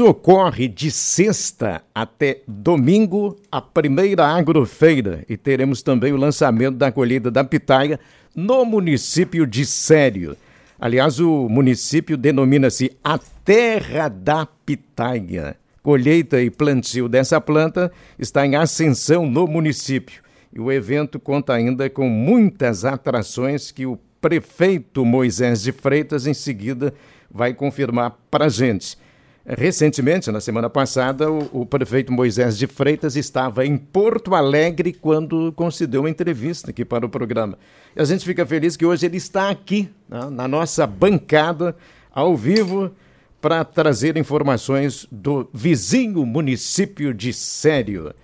Ocorre de sexta até domingo a primeira agrofeira e teremos também o lançamento da colheita da pitaia no município de Sério. Aliás, o município denomina-se a Terra da Pitaia. Colheita e plantio dessa planta está em ascensão no município. E o evento conta ainda com muitas atrações que o prefeito Moisés de Freitas em seguida vai confirmar para a gente. Recentemente, na semana passada, o, o, prefeito Moisés de Freitas estava em Porto Alegre quando concedeu uma entrevista aqui para o programa. E a gente fica feliz que hoje ele está aqui, né, na nossa bancada, ao vivo, para trazer informações do vizinho município de Sério.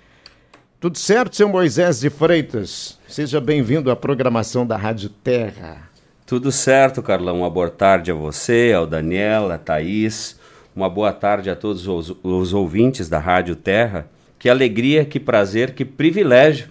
Tudo certo, seu Moisés de Freitas? Seja bem-vindo à programação da Rádio Terra. Tudo certo, Carlão. Uma boa tarde a você, ao Daniel, a Thaís uma boa tarde a todos os, os ouvintes da Rádio Terra. Que alegria, que prazer, que privilégio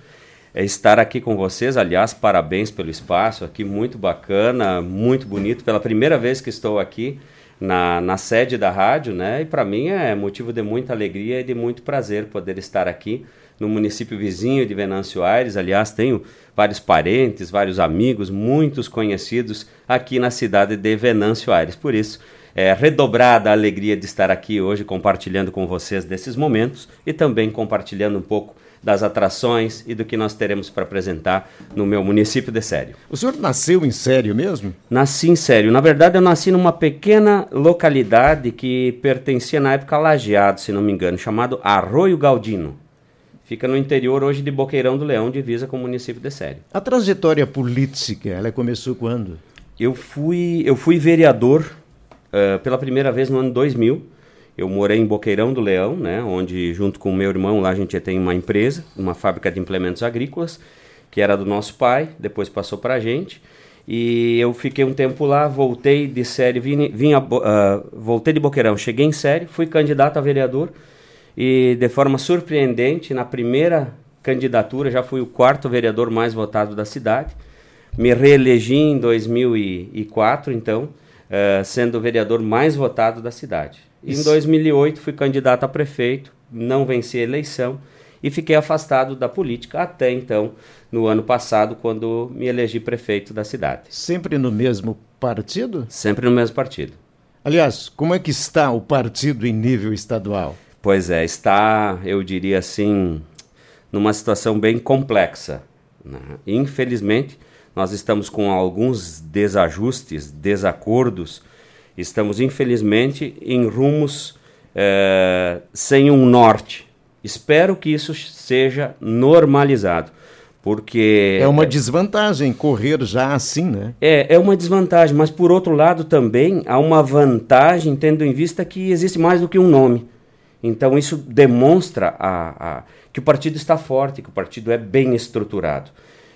é estar aqui com vocês. Aliás, parabéns pelo espaço aqui, muito bacana, muito bonito. Pela primeira vez que estou aqui na, na sede da rádio, né? E para mim é motivo de muita alegria e de muito prazer poder estar aqui no município vizinho de Venâncio Aires. Aliás, tenho vários parentes, vários amigos, muitos conhecidos aqui na cidade de Venâncio Aires. Por isso, é, redobrada a alegria de estar aqui hoje compartilhando com vocês desses momentos e também compartilhando um pouco das atrações e do que nós teremos para apresentar no meu município de Sério. O senhor nasceu em Sério mesmo? Nasci em Sério. Na verdade, eu nasci numa pequena localidade que pertencia na época a Lajeado, se não me engano, chamado Arroio Galdino. Fica no interior hoje de Boqueirão do Leão, divisa com o município de Sério. A trajetória política, ela começou quando? Eu fui, eu fui vereador uh, pela primeira vez no ano 2000. Eu morei em Boqueirão do Leão, né, onde junto com meu irmão lá a gente tem uma empresa, uma fábrica de implementos agrícolas, que era do nosso pai, depois passou para a gente. E eu fiquei um tempo lá, voltei de série, vim, vim a, uh, voltei de Boqueirão, cheguei em série, fui candidato a vereador e de forma surpreendente, na primeira candidatura, já fui o quarto vereador mais votado da cidade. Me reelegi em 2004, então, uh, sendo o vereador mais votado da cidade. Isso. Em 2008 fui candidato a prefeito, não venci a eleição e fiquei afastado da política até então, no ano passado, quando me elegi prefeito da cidade. Sempre no mesmo partido? Sempre no mesmo partido. Aliás, como é que está o partido em nível estadual? Pois é, está, eu diria assim, numa situação bem complexa. Né? Infelizmente, nós estamos com alguns desajustes, desacordos, estamos infelizmente em rumos é, sem um norte. Espero que isso seja normalizado, porque é uma desvantagem correr já assim, né? É, é uma desvantagem, mas por outro lado também há uma vantagem tendo em vista que existe mais do que um nome. Então isso demonstra a, a, que o partido está forte, que o partido é bem estruturado.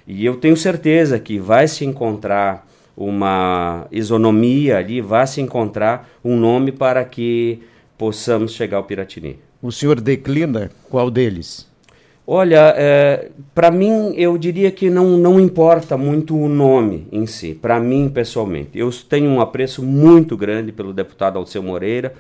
E eu tenho certeza que vai se encontrar uma isonomia ali, vai se encontrar um nome para que possamos chegar ao Piratini. O senhor declina qual deles? Olha, é, para mim eu diria que não, não importa muito o nome em si, para mim pessoalmente. Eu tenho um apreço muito grande pelo deputado Alceu Moreira,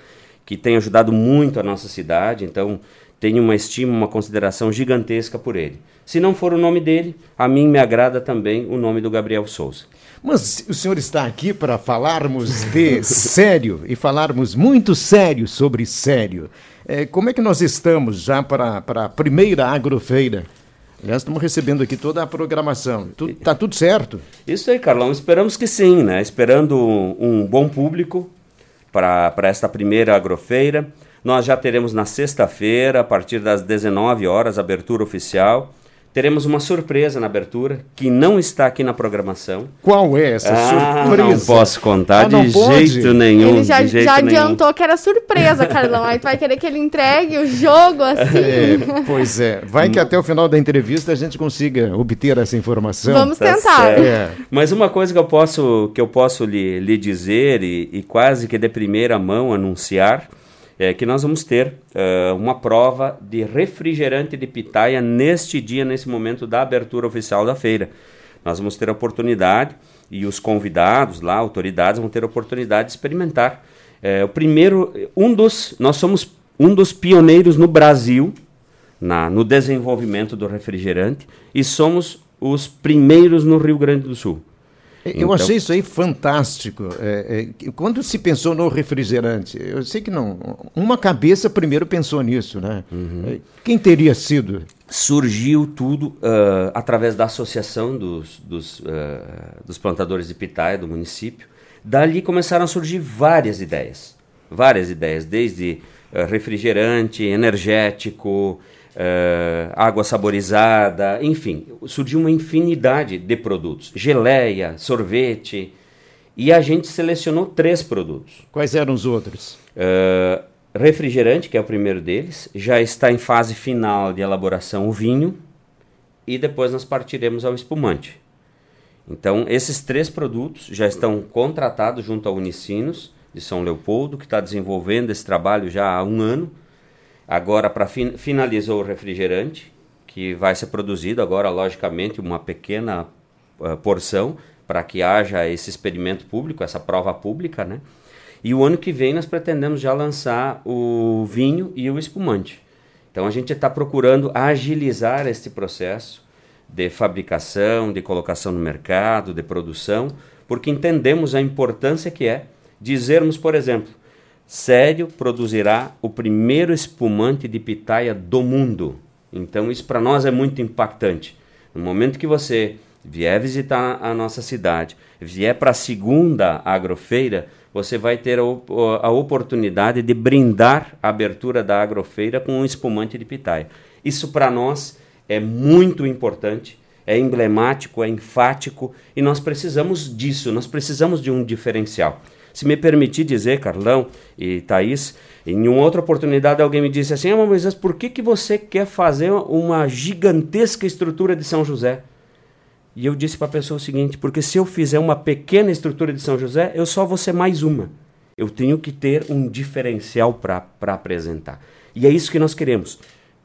que tem ajudado muito a nossa cidade, então tenho uma estima, uma consideração gigantesca por ele. Se não for o nome dele, a mim me agrada também o nome do Gabriel Souza. Mas o senhor está aqui para falarmos de sério e falarmos muito sério sobre sério. É, como é que nós estamos já para, para a primeira agrofeira? Aliás, estamos recebendo aqui toda a programação. Está tudo certo? Isso aí, Carlão. Esperamos que sim, né? Esperando um bom público para esta primeira agrofeira. Nós já teremos na sexta-feira, a partir das 19 horas, abertura oficial. Teremos uma surpresa na abertura, que não está aqui na programação. Qual é essa ah, surpresa? Não posso contar ah, de pode? jeito nenhum. Ele já, já adiantou nenhum. que era surpresa, Carlão. Aí tu vai querer que ele entregue o jogo assim. É, pois é. Vai que até o final da entrevista a gente consiga obter essa informação. Vamos tá tentar. É. Mas uma coisa que eu posso, que eu posso lhe, lhe dizer e, e quase que de primeira mão anunciar é que nós vamos ter uh, uma prova de refrigerante de pitaia neste dia, nesse momento da abertura oficial da feira. Nós vamos ter a oportunidade e os convidados lá, autoridades, vão ter a oportunidade de experimentar É, o primeiro, um dos, nós somos um dos pioneiros no Brasil na, no desenvolvimento do refrigerante e somos os primeiros no Rio Grande do Sul. Eu então, achei isso aí fantástico. É, é, quando se pensou no refrigerante, eu sei que não. Uma cabeça primeiro pensou nisso, né? Uhum. É, quem teria sido? Surgiu tudo uh, através da associação dos, dos, uh, dos plantadores de pitaia do município. Dali começaram a surgir várias ideias. Várias ideias, desde uh, refrigerante, energético, uh, água saborizada, enfim, surgiu uma infinidade de produtos. Geleia, sorvete. E a gente selecionou três produtos. Quais eram os outros? Uh, refrigerante, que é o primeiro deles, já está em fase final de elaboração o vinho. E depois nós partiremos ao espumante. Então, esses três produtos já estão contratados junto ao Unicinos de São Leopoldo, que está desenvolvendo esse trabalho já há um ano Agora, para fin finalizou o refrigerante, que vai ser produzido agora, logicamente, uma pequena uh, porção para que haja esse experimento público, essa prova pública, né? E o ano que vem nós pretendemos já lançar o vinho e o espumante. Então a gente está procurando agilizar este processo de fabricação, de colocação no mercado, de produção, porque entendemos a importância que é dizermos, por exemplo, Sério produzirá o primeiro espumante de pitaia do mundo. Então isso para nós é muito impactante. No momento que você vier visitar a nossa cidade, vier para a segunda agrofeira, você vai ter a, a, oportunidade de brindar a abertura da agrofeira com um espumante de pitaia. Isso para nós é muito importante, é emblemático, é enfático e nós precisamos disso, nós precisamos de um diferencial. Se me permitir dizer, Carlão e Thaís, em uma outra oportunidade alguém me disse assim: ah, Moisés, por que, que você quer fazer uma gigantesca estrutura de São José? E eu disse para a pessoa o seguinte: porque se eu fizer uma pequena estrutura de São José, eu só vou ser mais uma. Eu tenho que ter um diferencial para apresentar. E é isso que nós queremos.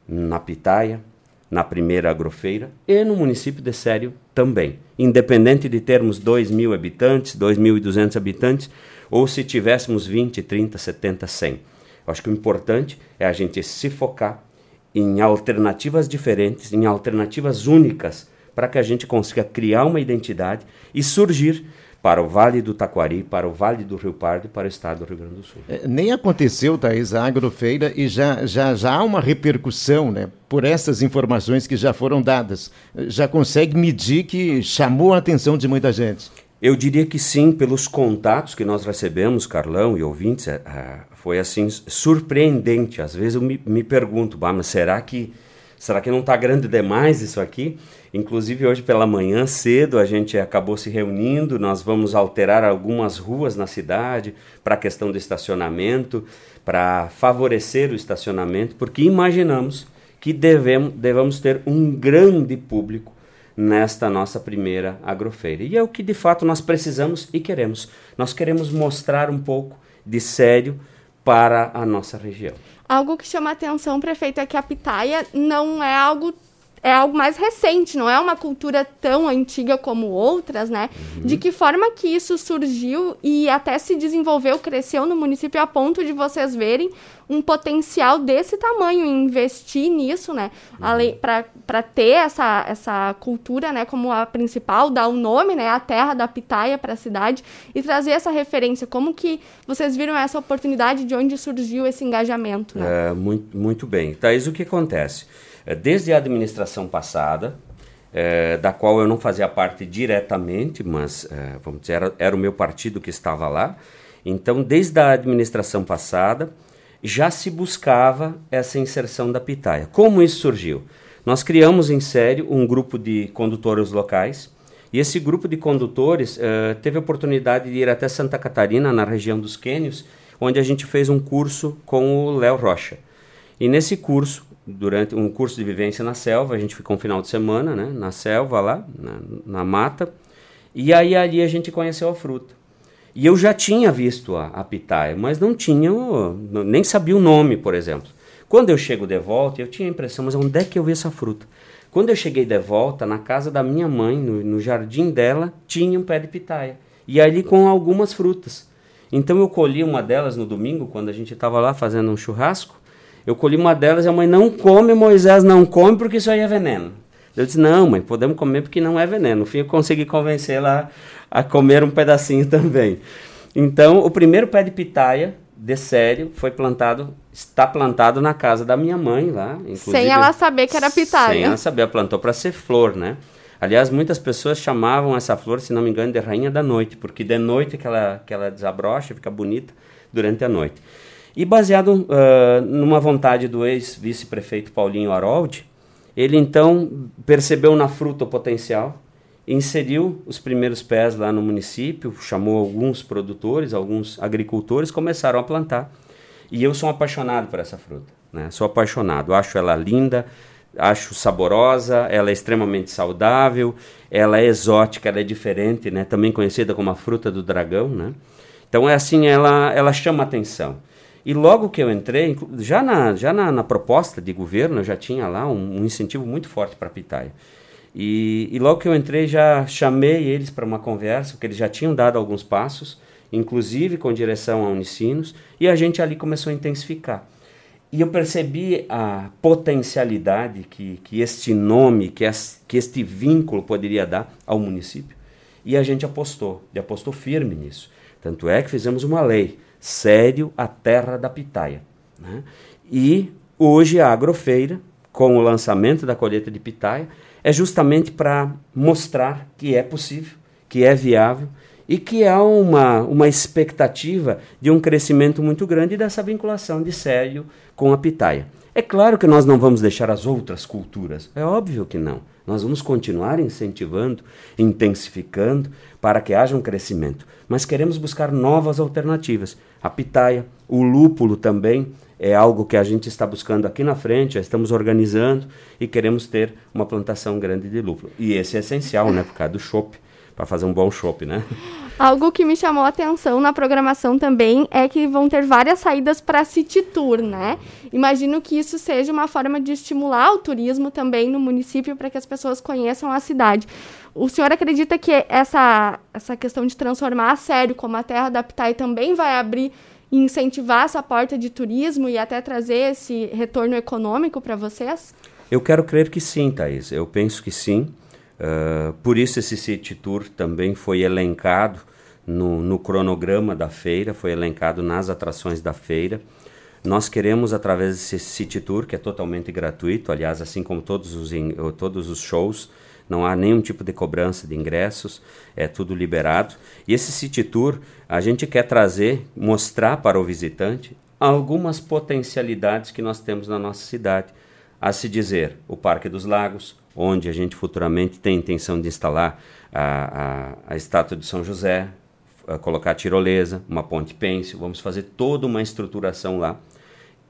Na Pitaia, na primeira agrofeira e no município de Sério também. Independente de termos 2 mil habitantes, 2.200 habitantes, ou se tivéssemos 20, 30, 70, 100. Eu acho que o importante é a gente se focar em alternativas diferentes, em alternativas únicas, para que a gente consiga criar uma identidade e surgir para o Vale do Taquari, para o Vale do Rio Pardo e para o estado do Rio Grande do Sul. É, nem aconteceu, Thaís, a agrofeira e já, já, já há uma repercussão né, por essas informações que já foram dadas. Já consegue medir que chamou a atenção de muita gente? Eu diria que sim, pelos contatos que nós recebemos, Carlão e ouvintes, é, é, foi assim surpreendente. Às vezes eu me, me pergunto, mas será que será que não está grande demais isso aqui? Inclusive hoje pela manhã cedo a gente acabou se reunindo, nós vamos alterar algumas ruas na cidade para a questão do estacionamento, para favorecer o estacionamento, porque imaginamos que devemos, devemos ter um grande público nesta nossa primeira agrofeira. E é o que de fato nós precisamos e queremos. Nós queremos mostrar um pouco de sério para a nossa região. Algo que chama atenção, prefeito, é que a pitaia não é algo é algo mais recente, não é uma cultura tão antiga como outras, né? Uhum. De que forma que isso surgiu e até se desenvolveu, cresceu no município a ponto de vocês verem um potencial desse tamanho em investir nisso, né? Uhum. Para ter essa, essa cultura, né, como a principal, dar o nome, né, a terra da pitaia para a cidade e trazer essa referência. Como que vocês viram essa oportunidade de onde surgiu esse engajamento? Né? É, muito, muito bem. Thaís, o que acontece? É, desde a administração passada, é, da qual eu não fazia parte diretamente, mas é, vamos dizer, era, era, o meu partido que estava lá. Então, desde a administração passada, já se buscava essa inserção da pitaia. Como isso surgiu? Nós criamos em sério um grupo de condutores locais, e esse grupo de condutores é, teve a oportunidade de ir até Santa Catarina, na região dos Quênios, onde a gente fez um curso com o Léo Rocha. E nesse curso, durante um curso de vivência na selva, a gente ficou um final de semana, né, na selva lá, na, na mata, e aí ali a gente conheceu a fruta. E eu já tinha visto a, a pitaia, mas não tinha, nem sabia o nome, por exemplo. Quando eu chego de volta, eu tinha a impressão, mas onde é que eu vi essa fruta? Quando eu cheguei de volta, na casa da minha mãe, no, no jardim dela, tinha um pé de pitaia. E ali com algumas frutas. Então eu colhi uma delas no domingo, quando a gente estava lá fazendo um churrasco. Eu colhi uma delas e a mãe não come, Moisés não come porque isso aí é veneno. Eu disse, não, mãe, podemos comer porque não é veneno. No fim, eu consegui convencê-la a comer um pedacinho também. Então, o primeiro pé de pitaia de sério foi plantado, está plantado na casa da minha mãe lá. Sem ela saber que era pitaia. Sem ela saber, ela plantou para ser flor, né? Aliás, muitas pessoas chamavam essa flor, se não me engano, de rainha da noite, porque de noite que ela, que ela desabrocha, fica bonita durante a noite. E baseado uh, numa vontade do ex-vice-prefeito Paulinho Harold, ele então percebeu na fruta o potencial, inseriu os primeiros pés lá no município, chamou alguns produtores, alguns agricultores, começaram a plantar. E eu sou apaixonado por essa fruta, né? Sou apaixonado, acho ela linda, acho saborosa, ela é extremamente saudável, ela é exótica, ela é diferente, né? Também conhecida como a fruta do dragão, né? Então é assim, ela ela chama atenção. E logo que eu entrei, já na, já na, na proposta de governo, eu já tinha lá um, um incentivo muito forte para a pitaia. E, e, logo que eu entrei, já chamei eles para uma conversa, porque eles já tinham dado alguns passos, inclusive com direção a Unicinos, e a gente ali começou a intensificar. E eu percebi a potencialidade que, que este nome, que, as, que este vínculo poderia dar ao município. E a gente apostou, e apostou firme nisso. Tanto é que fizemos uma lei sério a terra da pitaia. Né? E hoje a agrofeira, com o lançamento da colheita de pitaia, é justamente para mostrar que é possível, que é viável e que há uma, uma expectativa de um crescimento muito grande dessa vinculação de sério com a pitaia. É claro que nós não vamos deixar as outras culturas, é óbvio que não. Nós vamos continuar incentivando, intensificando para que haja um crescimento, mas queremos buscar novas alternativas. A pitaia, o lúpulo também é algo que a gente está buscando aqui na frente, já estamos organizando e queremos ter uma plantação grande de lúpulo. E esse é essencial, né, por causa do chopp para fazer um bom chopp, né? Algo que me chamou a atenção na programação também é que vão ter várias saídas para City Tour, né? Imagino que isso seja uma forma de estimular o turismo também no município para que as pessoas conheçam a cidade. O senhor acredita que essa, essa questão de transformar a sério como a terra da Pitai também vai abrir e incentivar essa porta de turismo e até trazer esse retorno econômico para vocês? Eu quero crer que sim, Thaís. Eu penso que sim. Uh, por isso esse City Tour também foi elencado no, no, cronograma da feira, foi elencado nas atrações da feira. Nós queremos, através desse City Tour, que é totalmente gratuito, aliás, assim como todos os, todos os shows, não há nenhum tipo de cobrança de ingressos, é tudo liberado. E esse City Tour, a gente quer trazer, mostrar para o visitante algumas potencialidades que nós temos na nossa cidade. A se dizer, o Parque dos Lagos, onde a gente futuramente tem intenção de instalar a, a, a estátua de São José, colocar tirolesa, uma ponte pêncil, vamos fazer toda uma estruturação lá,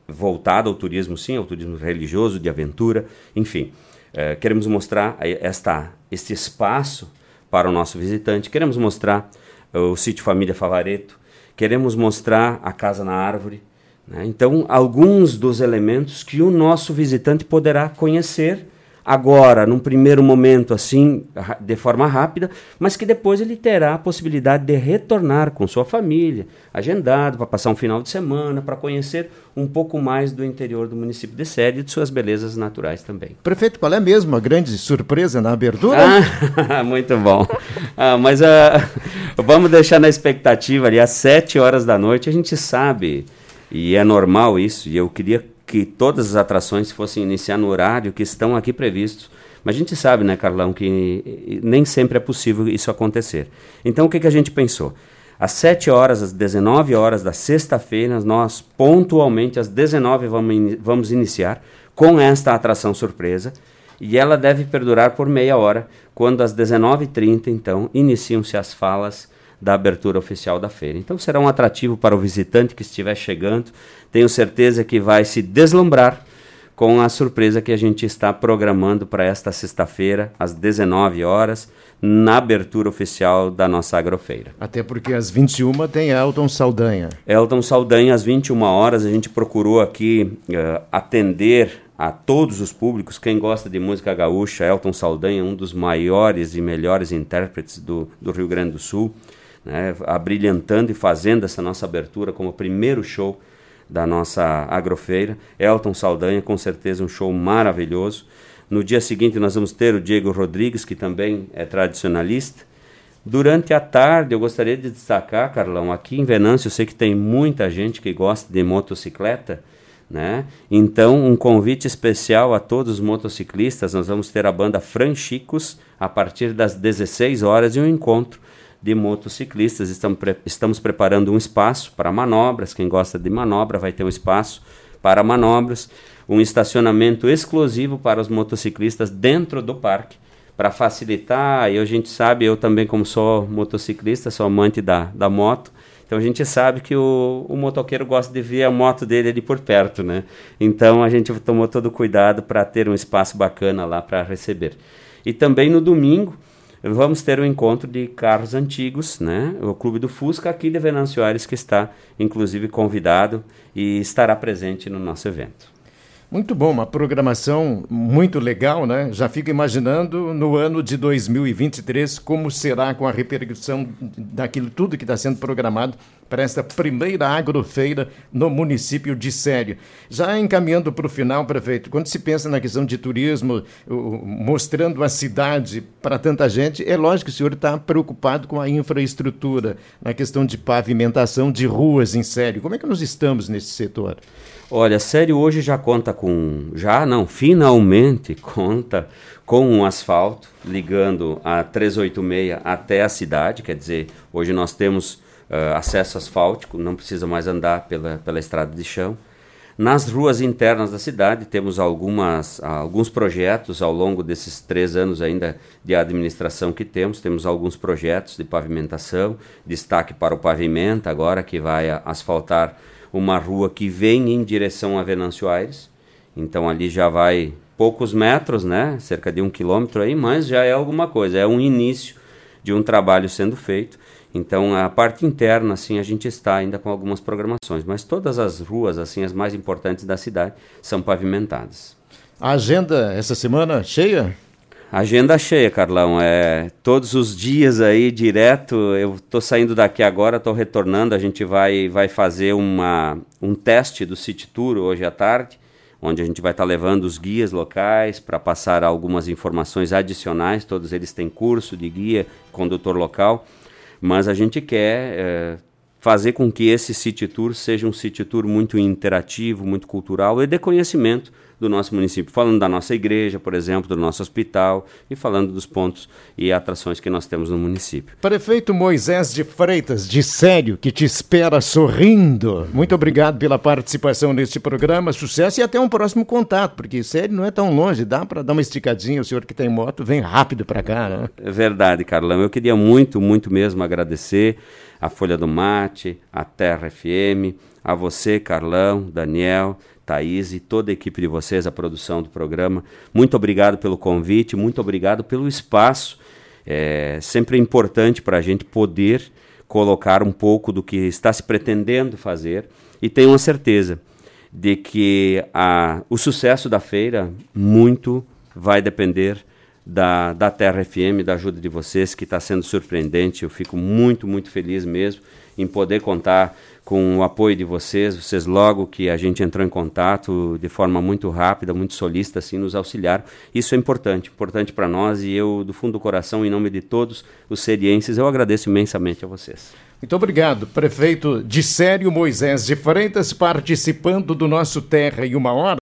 voltada ao turismo, sim, ao turismo religioso, de aventura, enfim. É, queremos mostrar esta, este espaço para o nosso visitante, queremos mostrar o sítio Família Favareto, queremos mostrar a Casa na Árvore. Né? Então, alguns dos elementos que o nosso visitante poderá conhecer agora, num primeiro momento, assim, de forma rápida, mas que depois ele terá a possibilidade de retornar com sua família, agendado para passar um final de semana, para conhecer um pouco mais do interior do município de Sede e de suas belezas naturais também. Prefeito, qual é mesmo a grande surpresa na abertura? Ah, muito bom. Ah, mas uh, vamos deixar na expectativa ali, às sete horas da noite, a gente sabe, e é normal isso, e eu queria que todas as atrações fossem iniciar no horário que estão aqui previstos. Mas a gente sabe, né, Carlão, que nem sempre é possível isso acontecer. Então o que, que a gente pensou? Às 7 horas, às 19 horas da sexta-feira, nós pontualmente às 19 vamos, in vamos iniciar com esta atração surpresa. E ela deve perdurar por meia hora, quando às 19h30, então, iniciam-se as falas da abertura oficial da feira. Então será um atrativo para o visitante que estiver chegando. Tenho certeza que vai se deslumbrar com a surpresa que a gente está programando para esta sexta-feira, às 19 horas, na abertura oficial da nossa agrofeira. Até porque às 21 tem Elton Saldanha. Elton Saldanha, às 21 horas, a gente procurou aqui uh, atender a todos os públicos. Quem gosta de música gaúcha, Elton Saldanha, um dos maiores e melhores intérpretes do, do Rio Grande do Sul. Né, abrilhantando e fazendo essa nossa abertura como primeiro show da nossa agrofeira. Elton Saldanha, com certeza um show maravilhoso. No dia seguinte nós vamos ter o Diego Rodrigues, que também é tradicionalista. Durante a tarde, eu gostaria de destacar, Carlão, aqui em Venâncio eu sei que tem muita gente que gosta de motocicleta, né? Então, um convite especial a todos os motociclistas. Nós vamos ter a banda Franchicos a partir das 16 horas e um encontro de motociclistas. Estamos, pre estamos preparando um espaço para manobras. Quem gosta de manobra vai ter um espaço para manobras, um estacionamento exclusivo para os motociclistas dentro do parque para facilitar. E a gente sabe, eu também como sou motociclista, sou amante da, da moto, então a gente sabe que o, o motoqueiro gosta de ver a moto dele ali por perto, né? Então a gente tomou todo cuidado para ter um espaço bacana lá para receber. E também no domingo vamos ter um encontro de carros antigos, né? O Clube do Fusca aqui de Venâncio Aires que está inclusive convidado e estará presente no nosso evento. Muito bom, uma programação muito legal, né? Já fico imaginando no ano de 2023 como será com a repercussão daquilo tudo que está sendo programado para esta primeira agrofeira no município de Sério. Já encaminhando para o final, prefeito, quando se pensa na questão de turismo, mostrando a cidade para tanta gente, é lógico que o senhor está preocupado com a infraestrutura, na questão de pavimentação de ruas em Sério. Como é que nós estamos nesse setor? Olha, a série hoje já conta com. Já não, finalmente conta com um asfalto ligando a 386 até a cidade. Quer dizer, hoje nós temos uh, acesso asfáltico, não precisa mais andar pela, pela estrada de chão. Nas ruas internas da cidade temos algumas, alguns projetos ao longo desses três anos ainda de administração que temos. Temos alguns projetos de pavimentação, destaque para o pavimento agora que vai asfaltar uma rua que vem em direção a Venâncio Aires. Então ali já vai poucos metros, né? Cerca de um quilômetro aí, mas já é alguma coisa. É um início de um trabalho sendo feito. Então a parte interna, assim, a gente está ainda com algumas programações, mas todas as ruas, assim, as mais importantes da cidade, são pavimentadas. A agenda essa semana cheia? Agenda cheia, Carlão. É todos os dias aí direto. Eu estou saindo daqui agora, estou retornando. A gente vai vai fazer uma um teste do City Tour hoje à tarde, onde a gente vai estar tá levando os guias locais para passar algumas informações adicionais. Todos eles têm curso de guia, condutor local, mas a gente quer é, fazer com que esse City Tour seja um City Tour muito interativo, muito cultural e de conhecimento do nosso município, falando da nossa igreja, por exemplo, do nosso hospital e falando dos pontos e atrações que nós temos no município. Prefeito Moisés de Freitas, de Sério, que te espera sorrindo. Muito obrigado pela participação neste programa, sucesso e até um próximo contato, porque Sério não é tão longe, dá para dar uma esticadinha, o senhor que tem moto vem rápido para cá, né? É verdade, Carlão. Eu queria muito, muito mesmo agradecer a Folha do Mate, a Terra FM, a você, Carlão, Daniel, Thaís e toda a equipe de vocês, a produção do programa. Muito obrigado pelo convite, muito obrigado pelo espaço. É sempre é importante para a gente poder colocar um pouco do que está se pretendendo fazer e tenho a certeza de que a, o sucesso da feira muito vai depender da, da Terra FM, da ajuda de vocês, que está sendo surpreendente. Eu fico muito, muito feliz mesmo em poder contar com o apoio de vocês, vocês logo que a gente entrou em contato de forma muito rápida, muito solista, assim, nos auxiliaram. Isso é importante, importante para nós e eu, do fundo do coração, em nome de todos os serienses, eu agradeço imensamente a vocês. Muito obrigado, prefeito de Sério Moisés de Freitas, participando do nosso Terra em uma Hora.